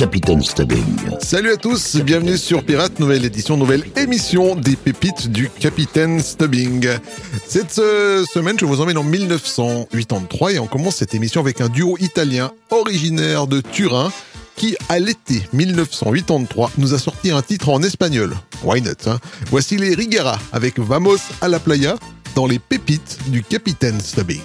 Capitaine Stubbing. Salut à tous, bienvenue sur Pirate, nouvelle édition, nouvelle émission des pépites du Capitaine Stubbing. Cette euh, semaine, je vous emmène en 1983 et on commence cette émission avec un duo italien originaire de Turin qui, à l'été 1983, nous a sorti un titre en espagnol. Why not hein? Voici les Rigara avec Vamos a la Playa dans les pépites du Capitaine Stubbing.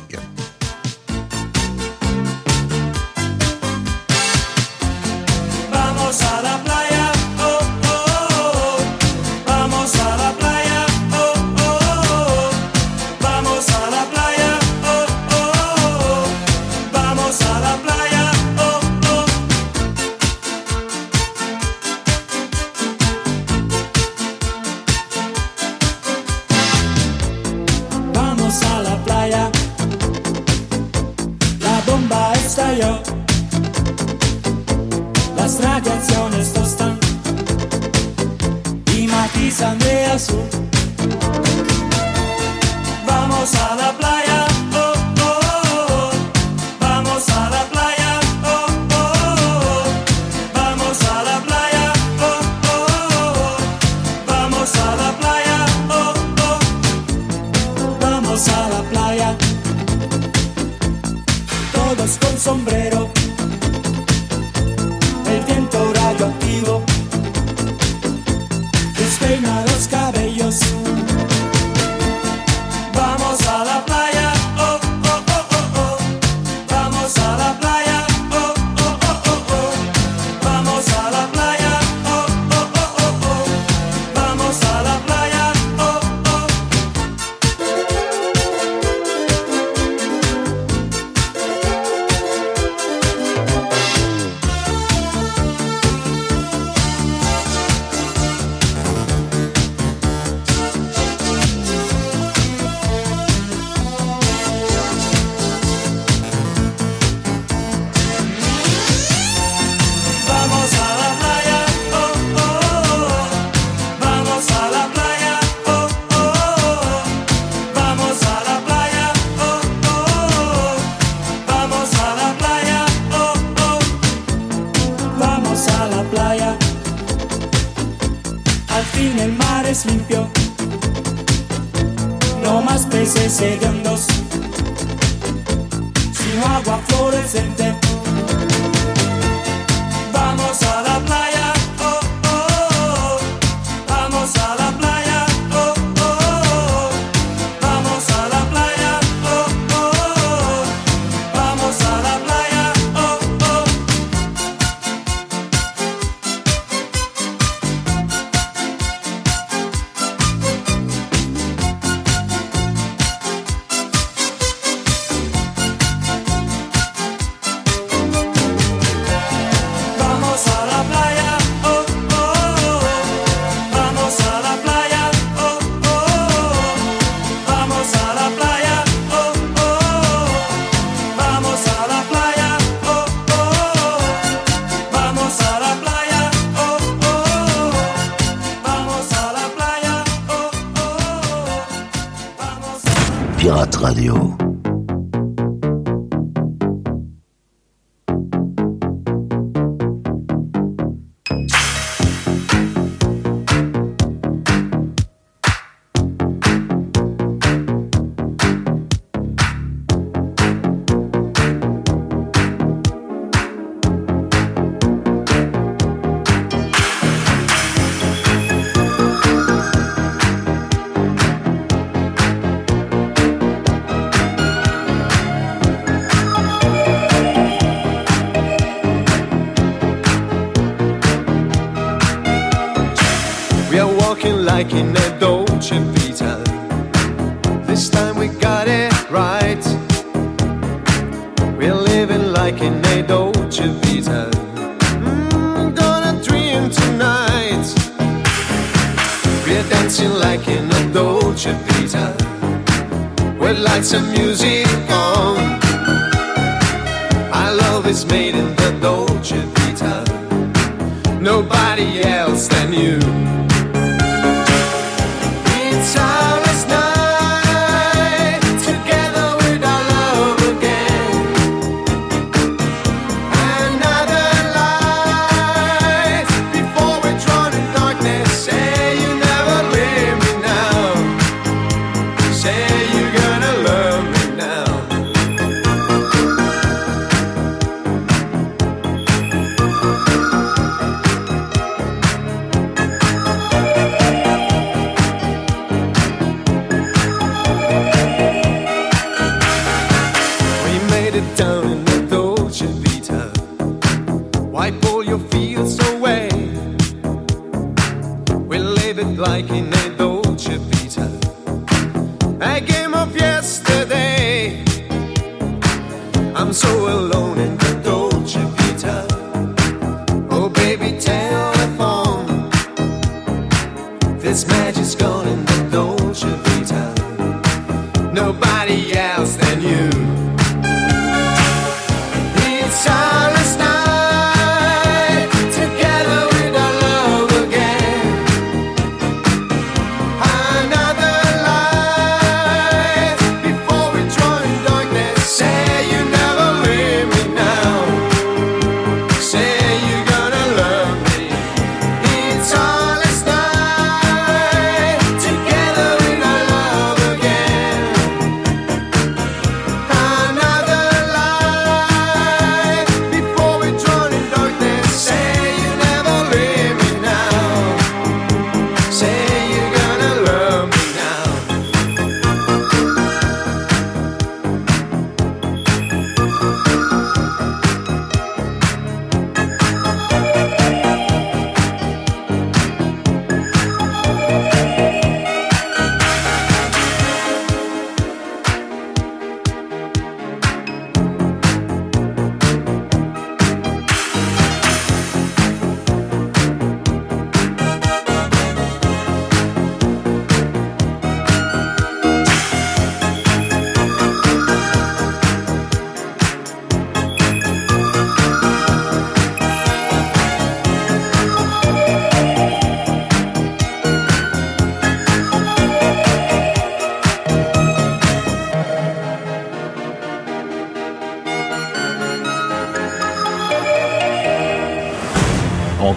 peinados cabellos. Radio.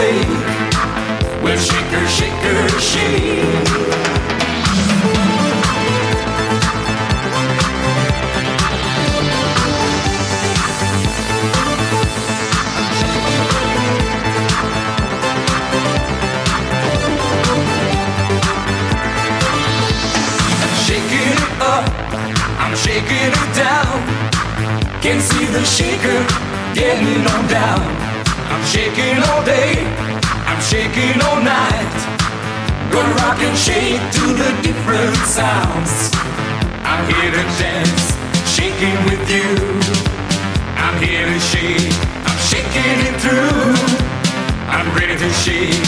We'll shake her, shake her, shake. shaking it down. Can see the shaker getting on down shaking all day, I'm shaking all night. Gonna rock and shake to the different sounds. I'm here to dance, shaking with you. I'm here to shake, I'm shaking it through. I'm ready to shake,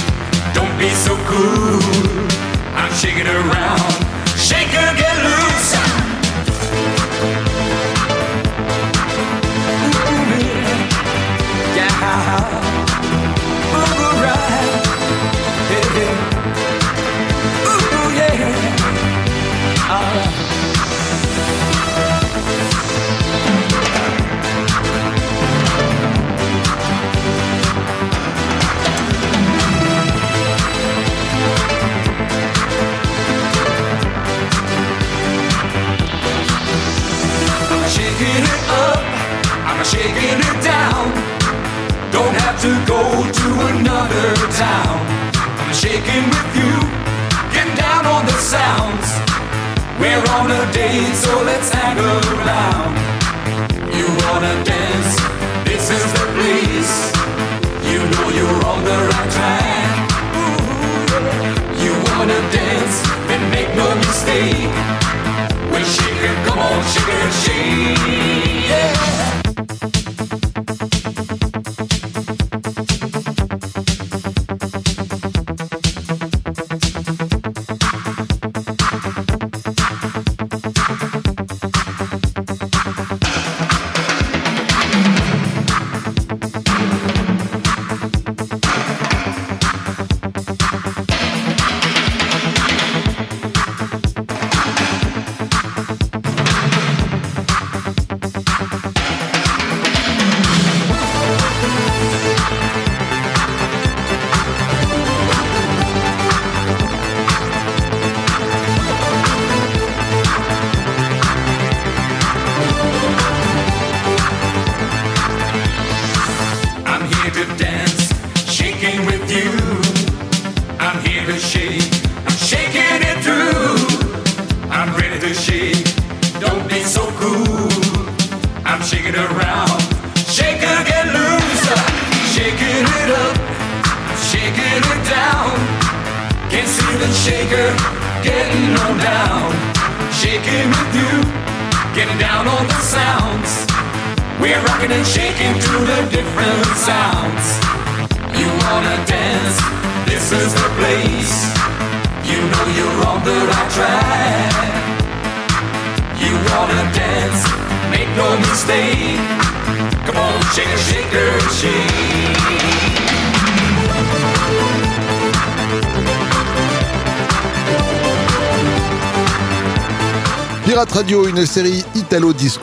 don't be so cool. I'm shaking around, shake her, get loose. Yeah. To go to another town. I'm shaking with you, getting down on the sounds. We're on a date, so let's hang around. You wanna dance? This is the place. You know you're on the right track. You wanna dance? Then make no mistake.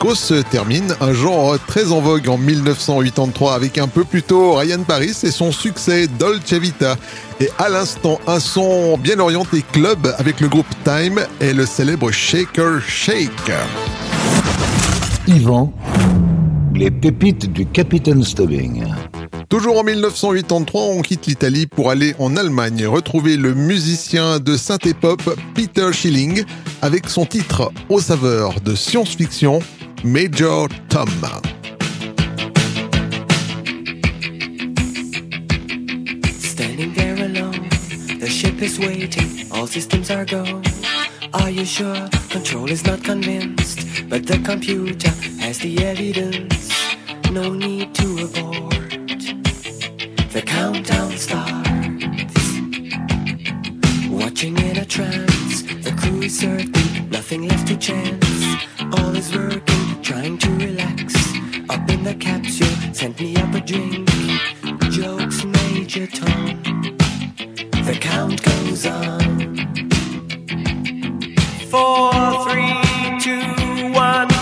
Se termine. Un genre très en vogue en 1983 avec un peu plus tôt Ryan Paris et son succès Dolce Vita. Et à l'instant, un son bien orienté club avec le groupe Time et le célèbre Shaker Shake. Yvan, les pépites du Capitaine Stubbing. Toujours en 1983, on quitte l'Italie pour aller en Allemagne retrouver le musicien de synthé-pop Peter Schilling avec son titre aux saveurs de science-fiction Major Tom. Standing there alone, the ship is waiting, all systems are go. Are you sure? Control is not convinced, but the computer has the evidence. No need to abort. The countdown starts. Watching in a trance, the crew is certain, nothing left to chance. All is working, trying to relax. Up in the capsule, sent me up a drink. Jokes, Major Tom. The count goes on. Four, three, two, one.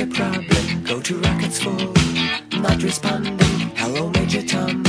a problem. Go to Rockets 4, not responding. Hello, Major Tom.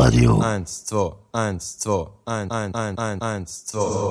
Radio. Eins, zwei, eins, zwei, ein, ein, ein, ein, eins, zwei.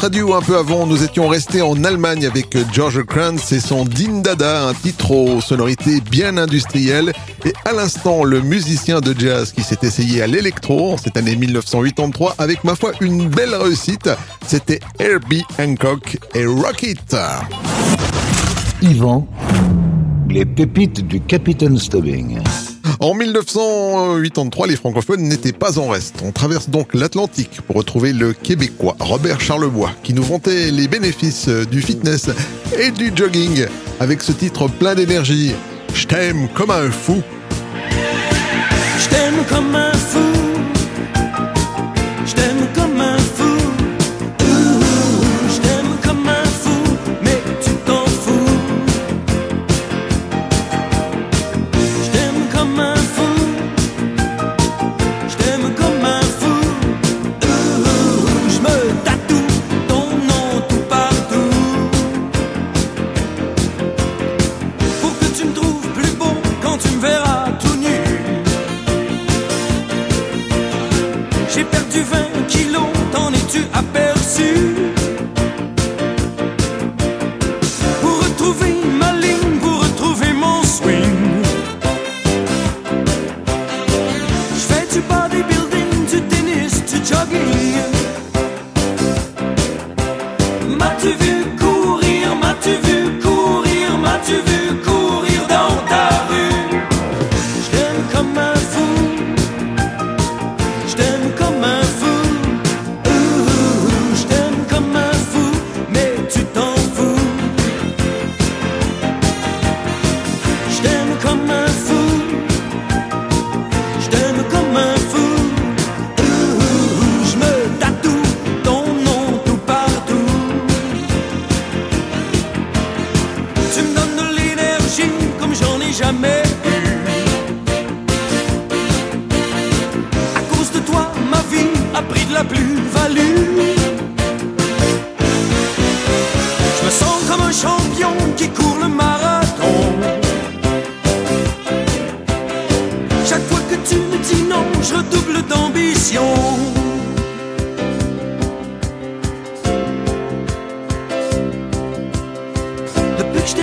Radio, un peu avant, nous étions restés en Allemagne avec George Kranz et son Din Dada, un titre aux sonorités bien industrielles. Et à l'instant, le musicien de jazz qui s'est essayé à l'électro en cette année 1983 avec, ma foi, une belle réussite. C'était Herbie Hancock et Rocket. Yvan, les pépites du Capitaine Stubbing. En 1983, les francophones n'étaient pas en reste. On traverse donc l'Atlantique pour retrouver le Québécois Robert Charlebois qui nous vantait les bénéfices du fitness et du jogging avec ce titre plein d'énergie. Je t'aime comme un fou. Comme un fou.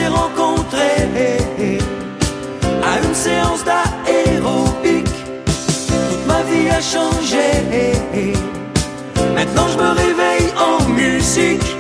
Depuis que je t'ai rencontré à une séance d'aérobic, toute ma vie a changé. Maintenant je me réveille en musique.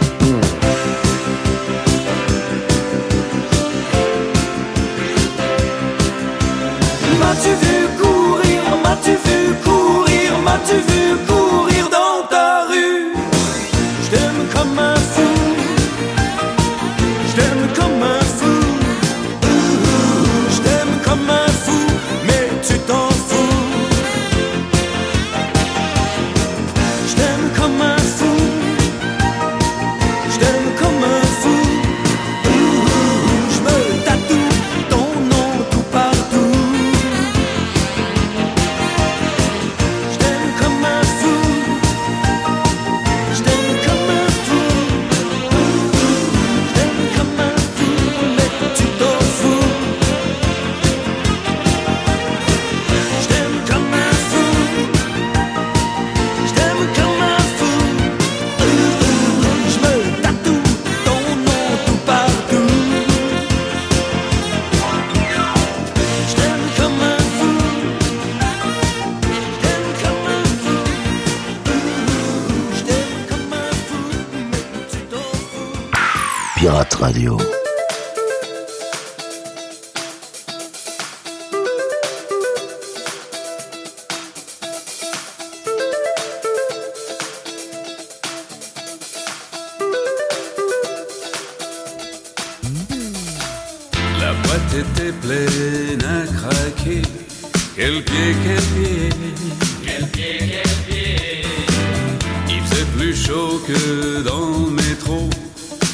Que dans le métro.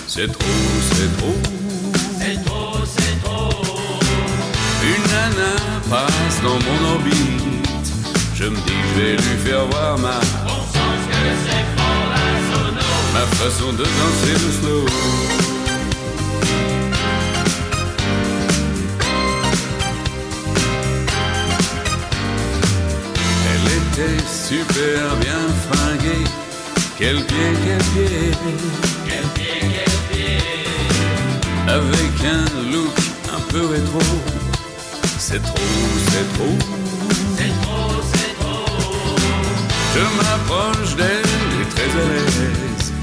C'est trop, c'est trop. C'est trop, c'est trop. Une nana passe dans mon orbite. Je me dis, je vais lui faire voir ma. Ma façon de danser le slow. Elle était super bien fringuée. Quel pied, quel pied. Quel pied, quel pied. Avec un look un peu rétro. C'est trop, c'est trop. C'est trop, c'est trop. Je m'approche d'elle et très à l'aise.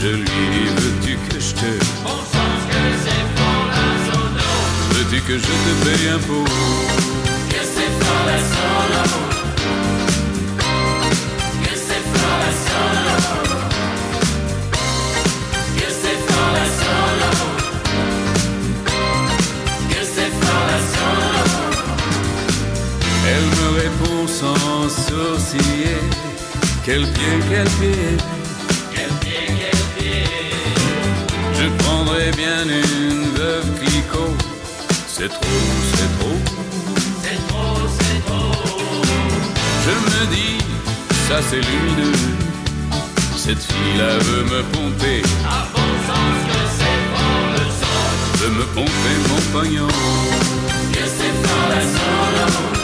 Je lui dis, veux-tu que je te. Bon sens que c'est pour la sono. Veux-tu que je te paye un pot? Que c'est pour la sono. Sourciller Quel pied, quel pied Quel pied, quel pied Je prendrais bien une veuve Clicquot C'est trop, c'est trop C'est trop, c'est trop je me dis, ça c'est lumineux. Cette fille-là veut me pomper. À bon sens que c'est pour le sang. Veut me pomper mon pognon. Que c'est pour la solo.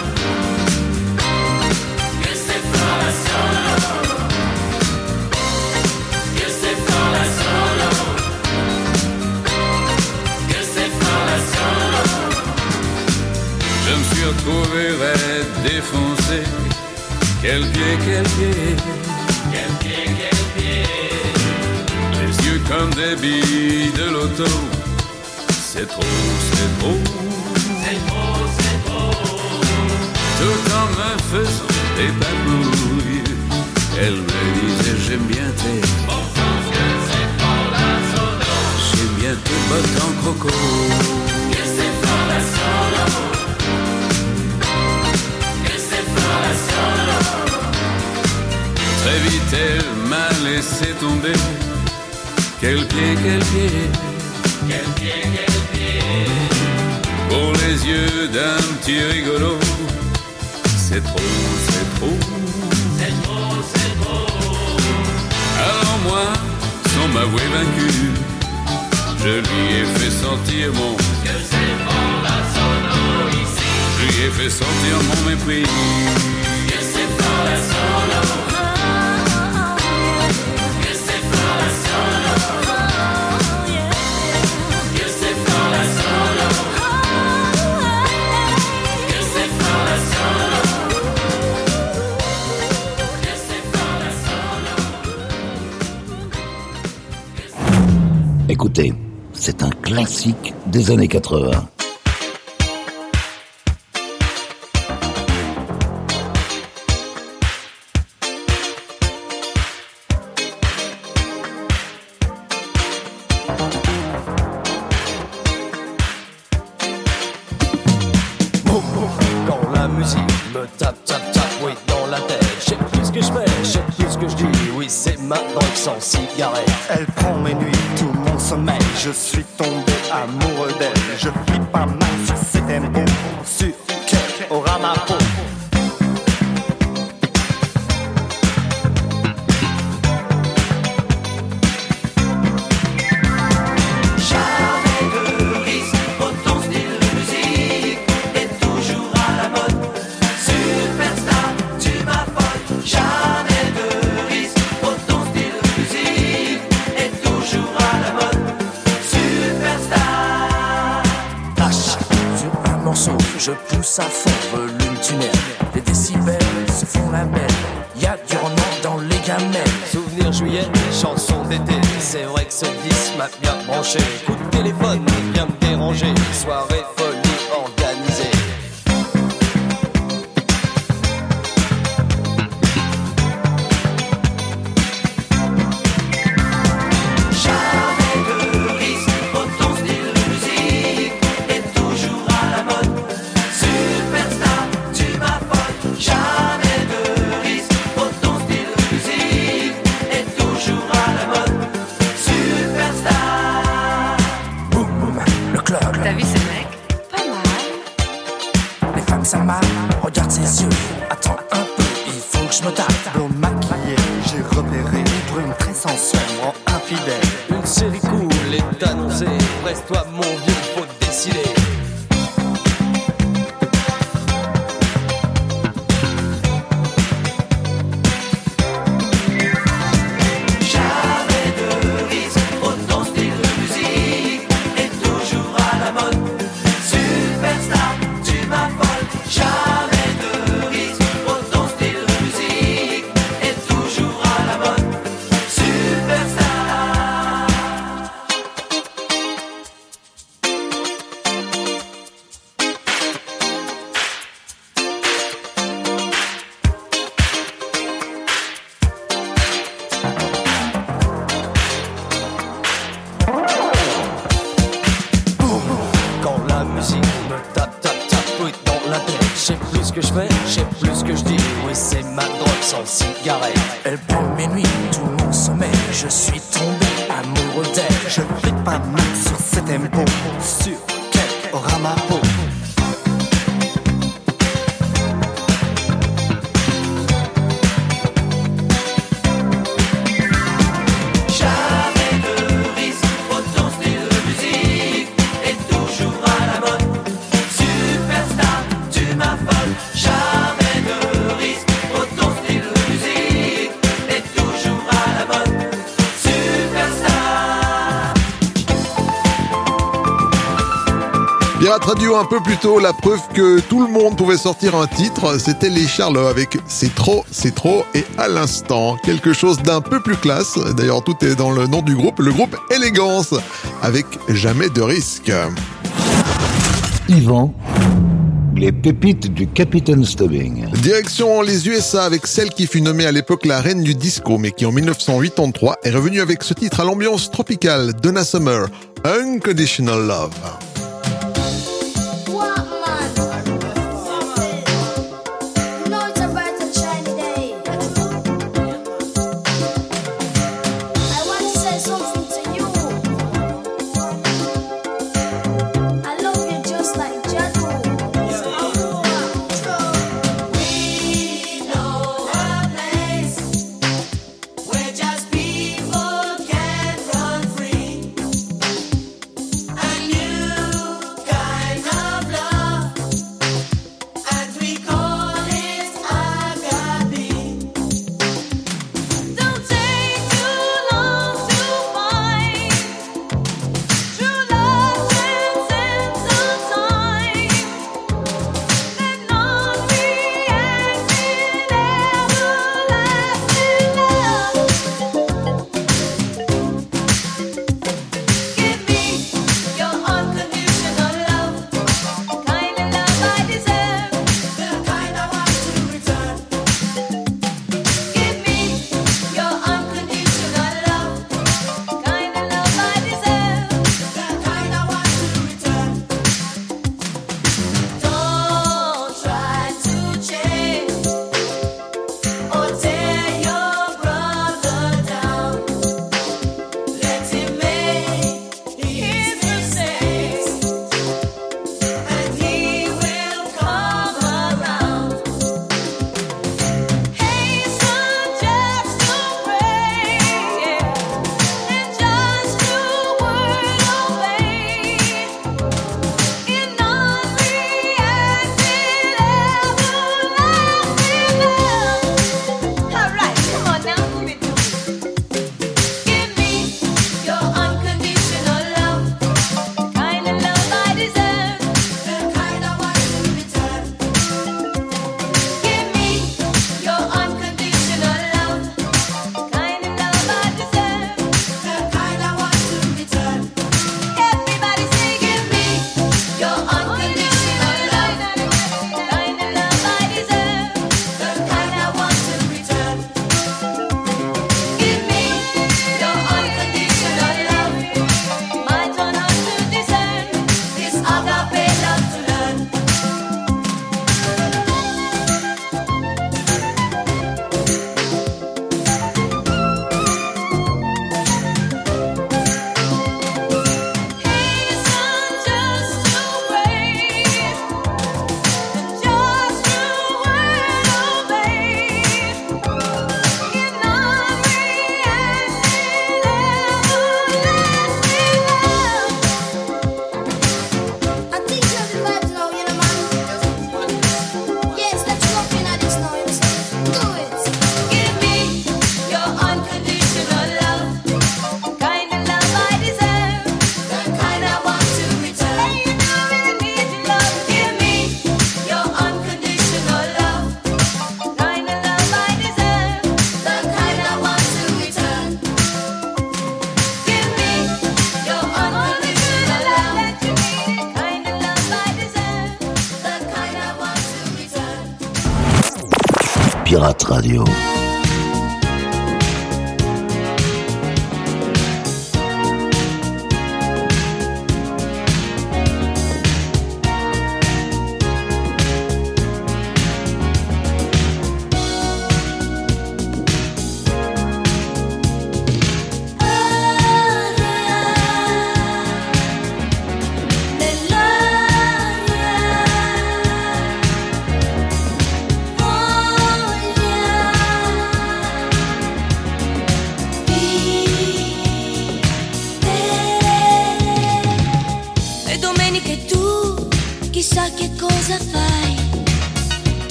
Raide, défoncé. Quel pied, quel pied. Quel pied, quel pied. Les yeux comme des billes de loto. C'est trop, c'est trop. C'est trop, c'est trop. Tout en me faisant des babouilles. Elle me disait j'aime bien tes. Bon sens que c'est pour la. J'aime bien tes bottes en croco. Très vite elle m'a laissé tomber. Quel pied, quel pied. Quel pied, quel pied. Pour les yeux d'un petit rigolo. C'est trop, c'est trop. C'est trop, c'est trop. Alors moi, sans m'avouer vaincu, je lui ai fait sentir mon. Que c'est bon la sono ici. Je lui ai fait sentir mon mépris. Écoutez, c'est un classique des années 80. Quand la musique me tape, tape, tape, oui, dans la tête, j'ai qu'est-ce que je mets, j'ai qu'est-ce que je dis, oui, c'est ma box en cigarette, elle prend mes nuits, tout. Je suis tombé amoureux d'elle. Je flippe un mal si c'était beau. Sur shake. un peu plus tôt, la preuve que tout le monde pouvait sortir un titre, c'était les Charlots avec C'est trop, c'est trop et à l'instant. Quelque chose d'un peu plus classe, d'ailleurs tout est dans le nom du groupe, le groupe Élégance, avec jamais de risque. Yvan les pépites du Capitaine Stubbing. Direction les USA avec celle qui fut nommée à l'époque la reine du disco, mais qui en 1983 est revenue avec ce titre à l'ambiance tropicale, Donna Summer, Unconditional Love.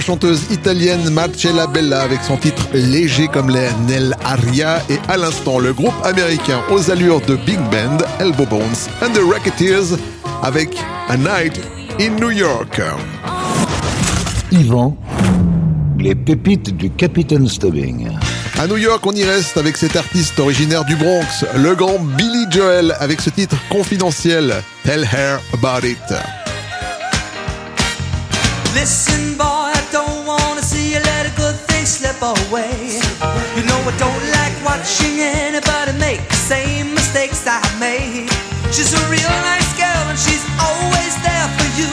La chanteuse italienne Marcella Bella avec son titre Léger comme les Nel Aria et à l'instant le groupe américain aux allures de Big Band, Elbow Bones and the Racketeers avec A Night in New York. Yvan, les pépites du Capitaine Stubbing. À New York, on y reste avec cet artiste originaire du Bronx, le grand Billy Joel, avec ce titre confidentiel, Tell Her About It. Listen, same I made. She's a real nice girl and she's always there for you.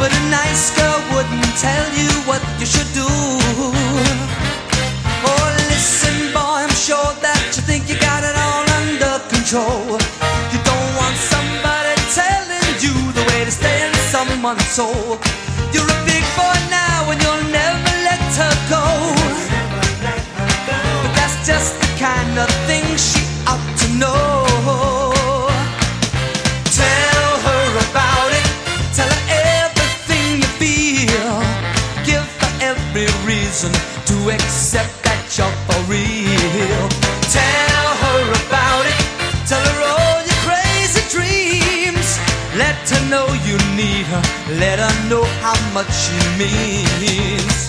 But a nice girl wouldn't tell you what you should do. Oh, listen, boy, I'm sure that you think you got it all under control. You don't want somebody telling you the way to stay in someone's soul. You're a big boy now and you'll much she means.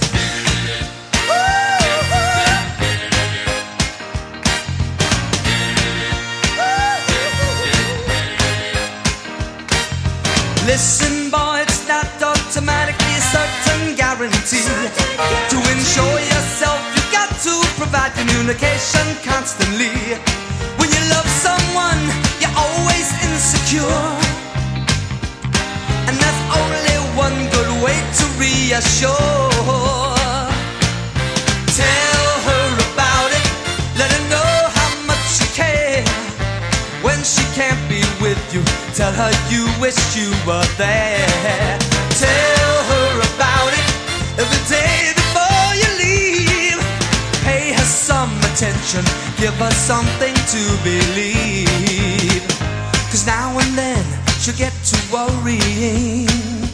Listen, boy, it's not automatically a certain guarantee. To ensure yourself, you've got to provide communication constantly. To reassure. Tell her about it, let her know how much you care. When she can't be with you, tell her you wish you were there. Tell her about it every day before you leave. Pay her some attention, give her something to believe. Cause now and then she'll get to worrying.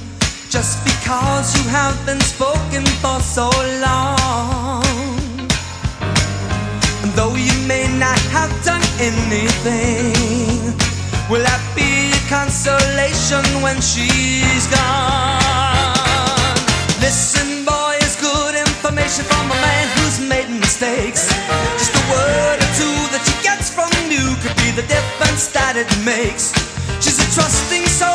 Just because you have been spoken for so long. And though you may not have done anything, will that be a consolation when she's gone? Listen, boy, it's good information from a man who's made mistakes. Just a word or two that she gets from you could be the difference that it makes. She's a trusting soul,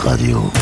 Radio.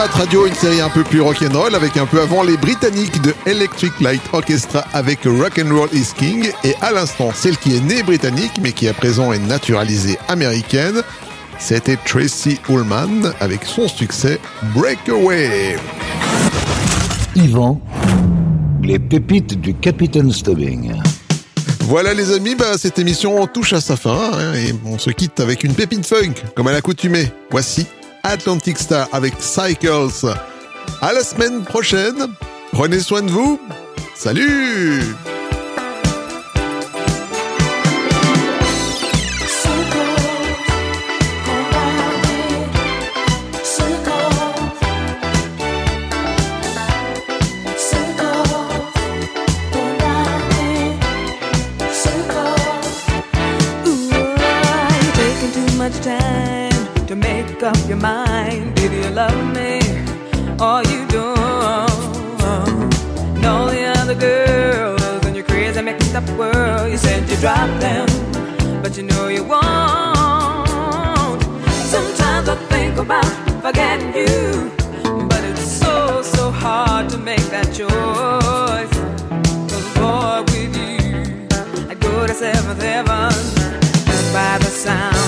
Pirate Radio, une série un peu plus rock'n'roll avec un peu avant les Britanniques de Electric Light Orchestra avec Rock'n'Roll is King et à l'instant celle qui est née britannique mais qui à présent est naturalisée américaine, c'était Tracy Ullman avec son succès Breakaway. Yvan, les pépites du Capitaine Stubbing. Voilà les amis, bah, cette émission touche à sa fin hein, et on se quitte avec une pépite funk comme à l'accoutumée. Voici Atlantic Star avec Cycles. À la semaine prochaine. Prenez soin de vous. Salut up world. You said you drop them, but you know you won't. Sometimes I think about forgetting you, but it's so, so hard to make that choice. Cause boy, with you, I go to seventh heaven just by the sound.